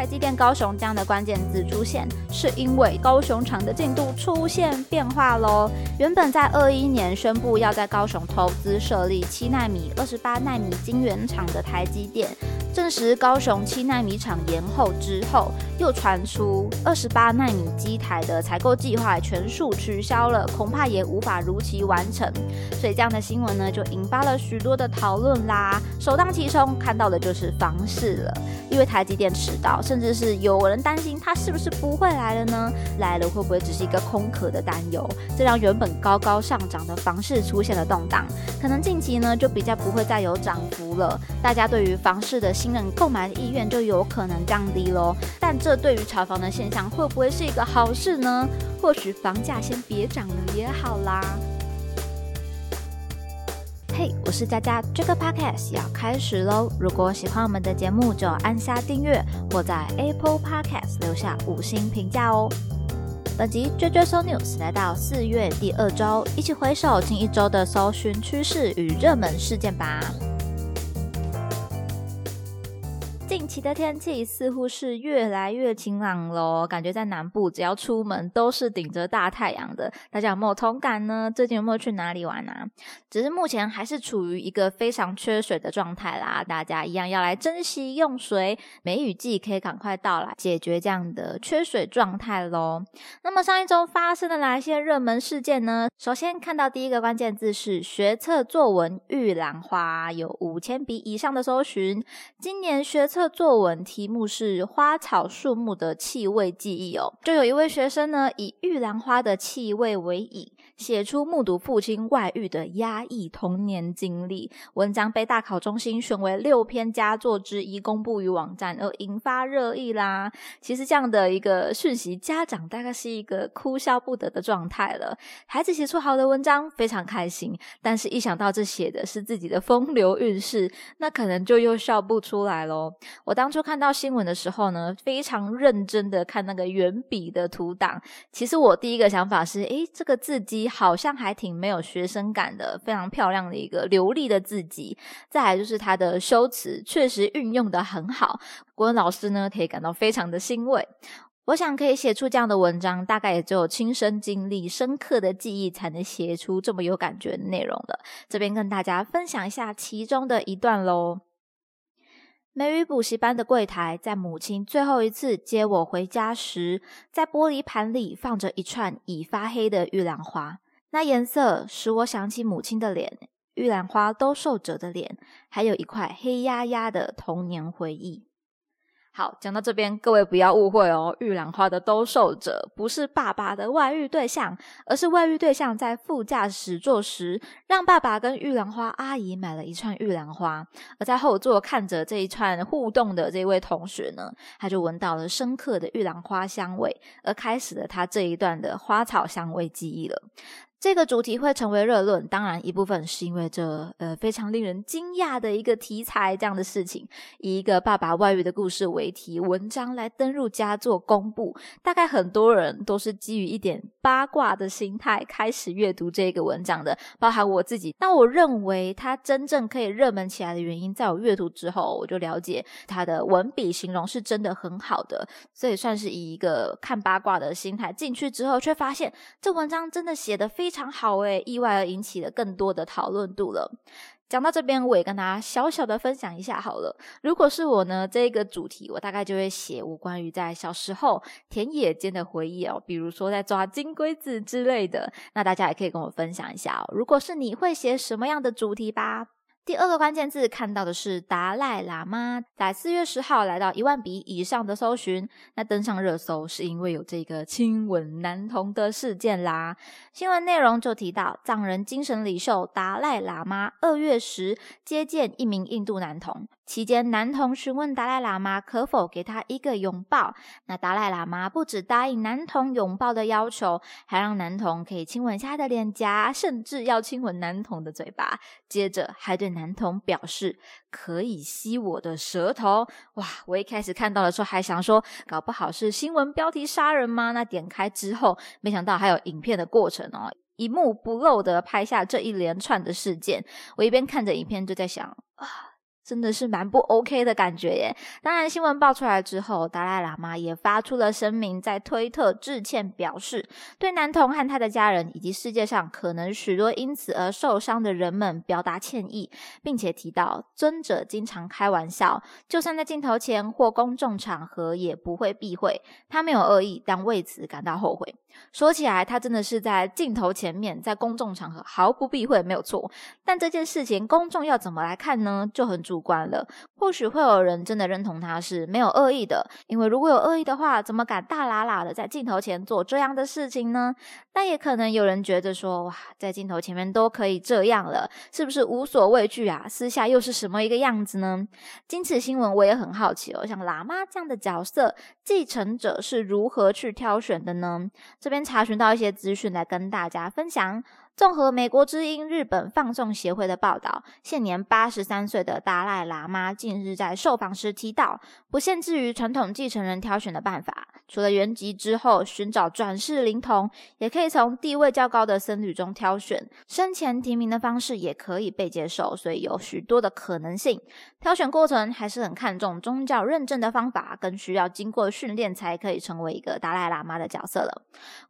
台积电高雄这样的关键字出现，是因为高雄厂的进度出现变化喽。原本在二一年宣布要在高雄投资设立七纳米、二十八纳米晶圆厂的台积电。证实高雄七纳米厂延后之后，又传出二十八纳米机台的采购计划全数取消了，恐怕也无法如期完成。所以这样的新闻呢，就引发了许多的讨论啦。首当其冲看到的就是房市了，因为台积电迟到，甚至是有人担心它是不是不会来了呢？来了会不会只是一个空壳的担忧？这让原本高高上涨的房市出现了动荡，可能近期呢就比较不会再有涨幅了。大家对于房市的。新人购买意愿就有可能降低喽，但这对于炒房的现象会不会是一个好事呢？或许房价先别涨了也好啦。嘿，我是佳佳，这个 podcast 要开始喽！如果喜欢我们的节目，就按下订阅或在 Apple Podcast 留下五星评价哦。本集 JJ So News 来到四月第二周，一起回首近一周的搜寻趋势与热门事件吧。近期的天气似乎是越来越晴朗喽，感觉在南部只要出门都是顶着大太阳的。大家有没有同感呢？最近有没有去哪里玩啊？只是目前还是处于一个非常缺水的状态啦，大家一样要来珍惜用水，梅雨季可以赶快到来，解决这样的缺水状态喽。那么上一周发生了哪些热门事件呢？首先看到第一个关键字是学测作文玉兰花，有五千笔以上的搜寻。今年学测。作文题目是花草树木的气味记忆哦，就有一位学生呢，以玉兰花的气味为引。写出目睹父亲外遇的压抑童年经历，文章被大考中心选为六篇佳作之一，公布于网站，而引发热议啦。其实这样的一个讯息，家长大概是一个哭笑不得的状态了。孩子写出好的文章，非常开心，但是一想到这写的是自己的风流韵事，那可能就又笑不出来喽。我当初看到新闻的时候呢，非常认真的看那个原笔的图档。其实我第一个想法是，诶，这个字迹。好像还挺没有学生感的，非常漂亮的一个流利的字迹。再来就是他的修辞，确实运用的很好。国文老师呢，可以感到非常的欣慰。我想可以写出这样的文章，大概也只有亲身经历、深刻的记忆，才能写出这么有感觉的内容了。这边跟大家分享一下其中的一段喽。美语补习班的柜台，在母亲最后一次接我回家时，在玻璃盘里放着一串已发黑的玉兰花。那颜色使我想起母亲的脸，玉兰花都受折的脸，还有一块黑压压的童年回忆。好，讲到这边，各位不要误会哦。玉兰花的兜售者不是爸爸的外遇对象，而是外遇对象在副驾驶座时，让爸爸跟玉兰花阿姨买了一串玉兰花。而在后座看着这一串互动的这位同学呢，他就闻到了深刻的玉兰花香味，而开始了他这一段的花草香味记忆了。这个主题会成为热论，当然一部分是因为这呃非常令人惊讶的一个题材，这样的事情以一个爸爸外遇的故事为题，文章来登入佳作公布，大概很多人都是基于一点八卦的心态开始阅读这个文章的，包含我自己。那我认为它真正可以热门起来的原因，在我阅读之后，我就了解它的文笔形容是真的很好的，所以算是以一个看八卦的心态进去之后，却发现这文章真的写的非。非常好诶，意外而引起了更多的讨论度了。讲到这边，我也跟大家小小的分享一下好了。如果是我呢，这个主题我大概就会写我关于在小时候田野间的回忆哦，比如说在抓金龟子之类的。那大家也可以跟我分享一下哦。如果是你会写什么样的主题吧？第二个关键字看到的是达赖喇嘛，在四月十号来到一万笔以上的搜寻，那登上热搜是因为有这个亲吻男童的事件啦。新闻内容就提到藏人精神领袖达赖喇嘛二月时接见一名印度男童。期间，男童询问达赖喇嘛可否给他一个拥抱。那达赖喇嘛不止答应男童拥抱的要求，还让男童可以亲吻下他的脸颊，甚至要亲吻男童的嘴巴。接着还对男童表示可以吸我的舌头。哇！我一开始看到的时候还想说，搞不好是新闻标题杀人吗？那点开之后，没想到还有影片的过程哦，一幕不漏的拍下这一连串的事件。我一边看着影片，就在想啊。真的是蛮不 OK 的感觉耶。当然，新闻爆出来之后，达赖喇嘛也发出了声明，在推特致歉，表示对男童和他的家人以及世界上可能许多因此而受伤的人们表达歉意，并且提到尊者经常开玩笑，就算在镜头前或公众场合也不会避讳。他没有恶意，但为此感到后悔。说起来，他真的是在镜头前面，在公众场合毫不避讳，没有错。但这件事情，公众要怎么来看呢？就很主观了。或许会有人真的认同他是没有恶意的，因为如果有恶意的话，怎么敢大喇喇的在镜头前做这样的事情呢？但也可能有人觉得说，哇，在镜头前面都可以这样了，是不是无所畏惧啊？私下又是什么一个样子呢？经此新闻，我也很好奇哦，像喇嘛这样的角色，继承者是如何去挑选的呢？这边查询到一些资讯来跟大家分享。综合美国之音日本放送协会的报道，现年八十三岁的达赖喇嘛近日在受访时提到，不限制于传统继承人挑选的办法，除了原籍之后寻找转世灵童，也可以从地位较高的僧侣中挑选。生前提名的方式也可以被接受，所以有许多的可能性。挑选过程还是很看重宗教认证的方法，更需要经过训练才可以成为一个达赖喇嘛的角色了。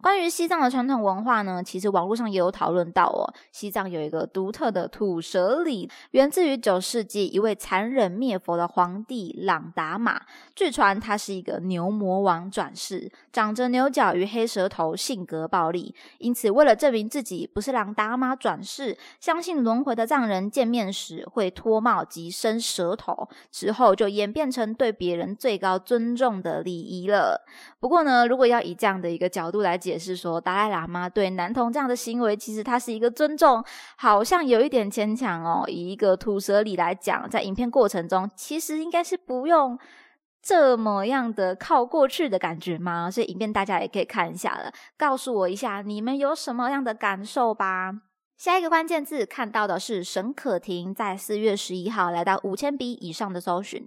关于西藏的传统文化呢，其实网络上也有讨论。论到哦，西藏有一个独特的吐舌礼，源自于九世纪一位残忍灭佛的皇帝朗达玛。据传他是一个牛魔王转世，长着牛角与黑舌头，性格暴力。因此，为了证明自己不是朗达玛转世，相信轮回的藏人见面时会脱帽及伸舌头，之后就演变成对别人最高尊重的礼仪了。不过呢，如果要以这样的一个角度来解释说，达赖喇嘛对男童这样的行为，其实。它是一个尊重，好像有一点牵强哦。以一个吐舌里来讲，在影片过程中，其实应该是不用这么样的靠过去的感觉吗？所以影片大家也可以看一下了，告诉我一下你们有什么样的感受吧。下一个关键字看到的是沈可婷在四月十一号来到五千笔以上的搜寻。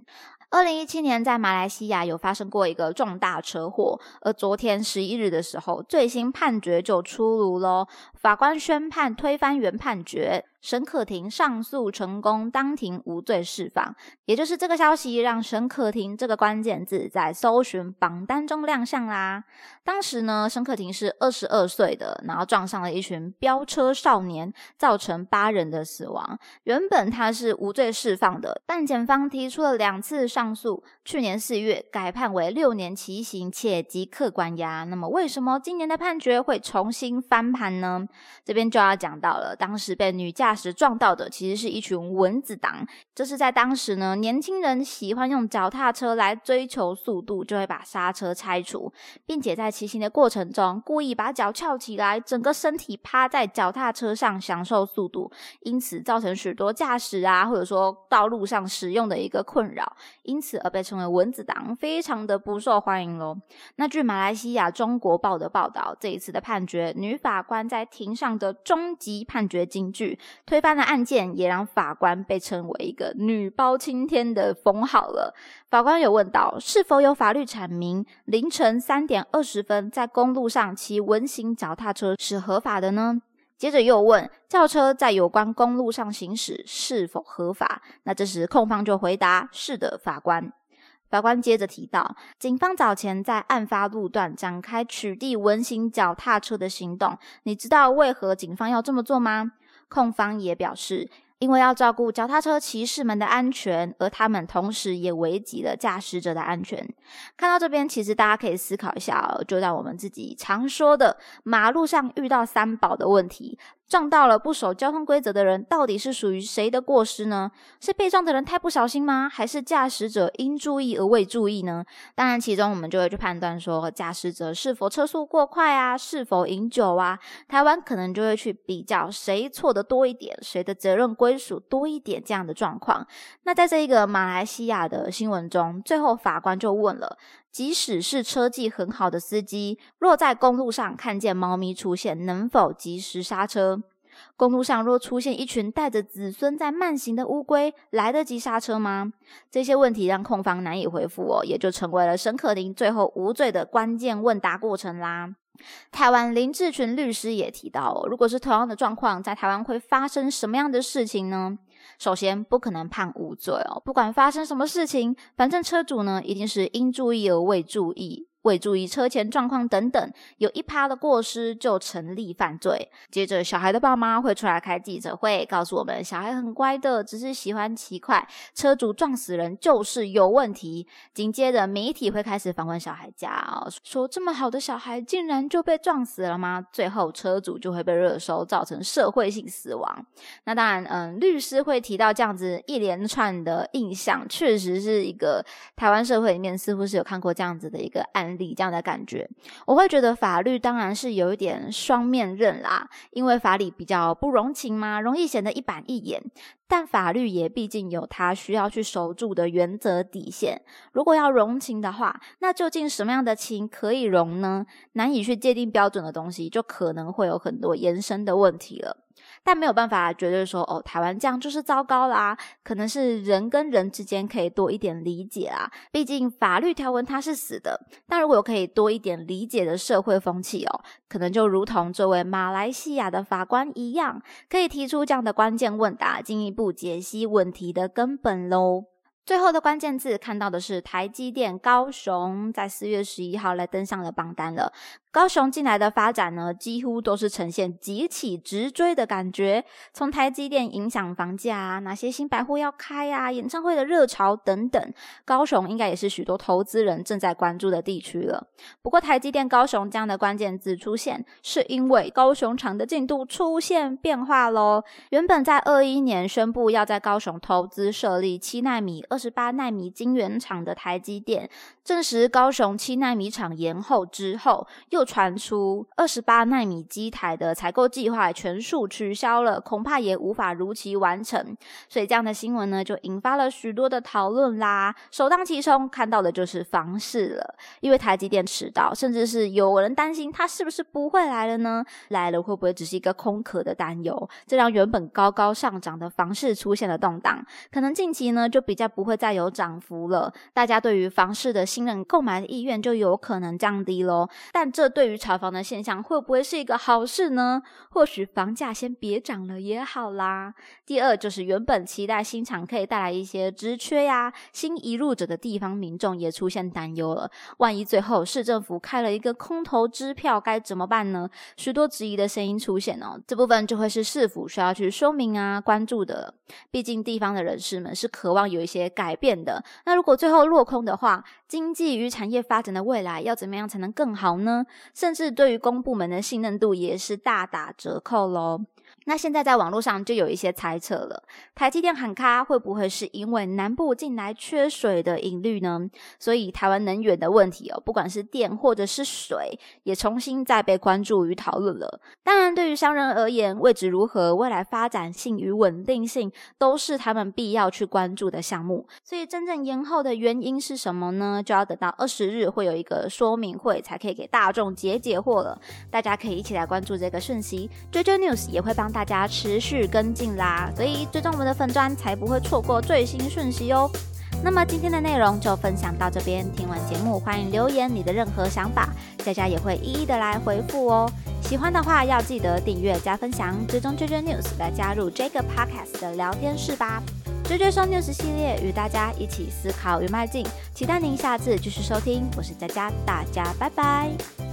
二零一七年在马来西亚有发生过一个重大车祸，而昨天十一日的时候，最新判决就出炉喽，法官宣判推翻原判决。沈可婷上诉成功，当庭无罪释放。也就是这个消息，让沈可婷这个关键字在搜寻榜单中亮相啦。当时呢，沈可婷是二十二岁的，然后撞上了一群飙车少年，造成八人的死亡。原本他是无罪释放的，但检方提出了两次上诉，去年四月改判为六年期刑，且即刻关押。那么，为什么今年的判决会重新翻盘呢？这边就要讲到了，当时被女驾时撞到的其实是一群蚊子党，这是在当时呢，年轻人喜欢用脚踏车来追求速度，就会把刹车拆除，并且在骑行的过程中故意把脚翘起来，整个身体趴在脚踏车上享受速度，因此造成许多驾驶啊，或者说道路上使用的一个困扰，因此而被称为蚊子党，非常的不受欢迎喽。那据马来西亚中国报的报道，这一次的判决，女法官在庭上的终极判决金句。推翻的案件也让法官被称为一个“女包青天”的封号了。法官有问到，是否有法律阐明凌晨三点二十分在公路上骑文型脚踏车是合法的呢？接着又问，轿车在有关公路上行驶是否合法？那这时控方就回答：是的，法官。法官接着提到，警方早前在案发路段展开取缔文型脚踏车的行动，你知道为何警方要这么做吗？控方也表示，因为要照顾脚踏车骑士们的安全，而他们同时也危及了驾驶者的安全。看到这边，其实大家可以思考一下，就让我们自己常说的马路上遇到三宝的问题。撞到了不守交通规则的人，到底是属于谁的过失呢？是被撞的人太不小心吗？还是驾驶者应注意而未注意呢？当然，其中我们就会去判断说，驾驶者是否车速过快啊，是否饮酒啊？台湾可能就会去比较谁错的多一点，谁的责任归属多一点这样的状况。那在这一个马来西亚的新闻中，最后法官就问了。即使是车技很好的司机，若在公路上看见猫咪出现，能否及时刹车？公路上若出现一群带着子孙在慢行的乌龟，来得及刹车吗？这些问题让控方难以回复哦，也就成为了沈可林最后无罪的关键问答过程啦。台湾林志群律师也提到，如果是同样的状况，在台湾会发生什么样的事情呢？首先不可能判无罪哦，不管发生什么事情，反正车主呢一定是应注意而未注意。未注意车前状况等等，有一趴的过失就成立犯罪。接着，小孩的爸妈会出来开记者会，告诉我们小孩很乖的，只是喜欢骑快，车主撞死人就是有问题。紧接着，媒体会开始访问小孩家，说这么好的小孩竟然就被撞死了吗？最后，车主就会被热搜，造成社会性死亡。那当然，嗯，律师会提到这样子一连串的印象，确实是一个台湾社会里面似乎是有看过这样子的一个案。理这样的感觉，我会觉得法律当然是有一点双面刃啦，因为法理比较不容情嘛，容易显得一板一眼。但法律也毕竟有它需要去守住的原则底线。如果要容情的话，那究竟什么样的情可以容呢？难以去界定标准的东西，就可能会有很多延伸的问题了。但没有办法绝对说哦，台湾这样就是糟糕啦。可能是人跟人之间可以多一点理解啊，毕竟法律条文它是死的。但如果可以多一点理解的社会风气哦，可能就如同这位马来西亚的法官一样，可以提出这样的关键问答，进一步解析问题的根本喽。最后的关键字看到的是台积电高雄，在四月十一号来登上了榜单了。高雄近来的发展呢，几乎都是呈现急起直追的感觉。从台积电影响房价啊，哪些新百货要开啊，演唱会的热潮等等，高雄应该也是许多投资人正在关注的地区了。不过，台积电高雄这样的关键字出现，是因为高雄厂的进度出现变化喽。原本在二一年宣布要在高雄投资设立七纳米、二十八纳米晶圆厂的台积电，证实高雄七纳米厂延后之后，又传出二十八纳米机台的采购计划全数取消了，恐怕也无法如期完成。所以这样的新闻呢，就引发了许多的讨论啦。首当其冲看到的就是房市了，因为台积电迟到，甚至是有人担心它是不是不会来了呢？来了会不会只是一个空壳的担忧？这让原本高高上涨的房市出现了动荡，可能近期呢就比较不会再有涨幅了。大家对于房市的新人、购买的意愿就有可能降低喽。但这对于炒房的现象会不会是一个好事呢？或许房价先别涨了也好啦。第二就是原本期待新厂可以带来一些职缺呀，新移入者的地方民众也出现担忧了。万一最后市政府开了一个空头支票，该怎么办呢？许多质疑的声音出现哦，这部分就会是市府需要去说明啊、关注的。毕竟地方的人士们是渴望有一些改变的。那如果最后落空的话，今经济与产业发展的未来要怎么样才能更好呢？甚至对于公部门的信任度也是大打折扣喽。那现在在网络上就有一些猜测了，台积电喊卡会不会是因为南部近来缺水的隐虑呢？所以台湾能源的问题哦，不管是电或者是水，也重新再被关注与讨论了。当然，对于商人而言，位置如何、未来发展性与稳定性，都是他们必要去关注的项目。所以真正延后的原因是什么呢？就要等到二十日会有一个说明会，才可以给大众解解惑了。大家可以一起来关注这个讯息，追追 news 也会帮。大家持续跟进啦，所以追踪我们的粉砖才不会错过最新讯息哦。那么今天的内容就分享到这边，听完节目欢迎留言你的任何想法，佳佳也会一一的来回复哦。喜欢的话要记得订阅加分享，追踪追追 news 来加入这个 podcast 的聊天室吧。追追双六十系列与大家一起思考与迈进，期待您下次继续收听，我是佳佳，大家拜拜。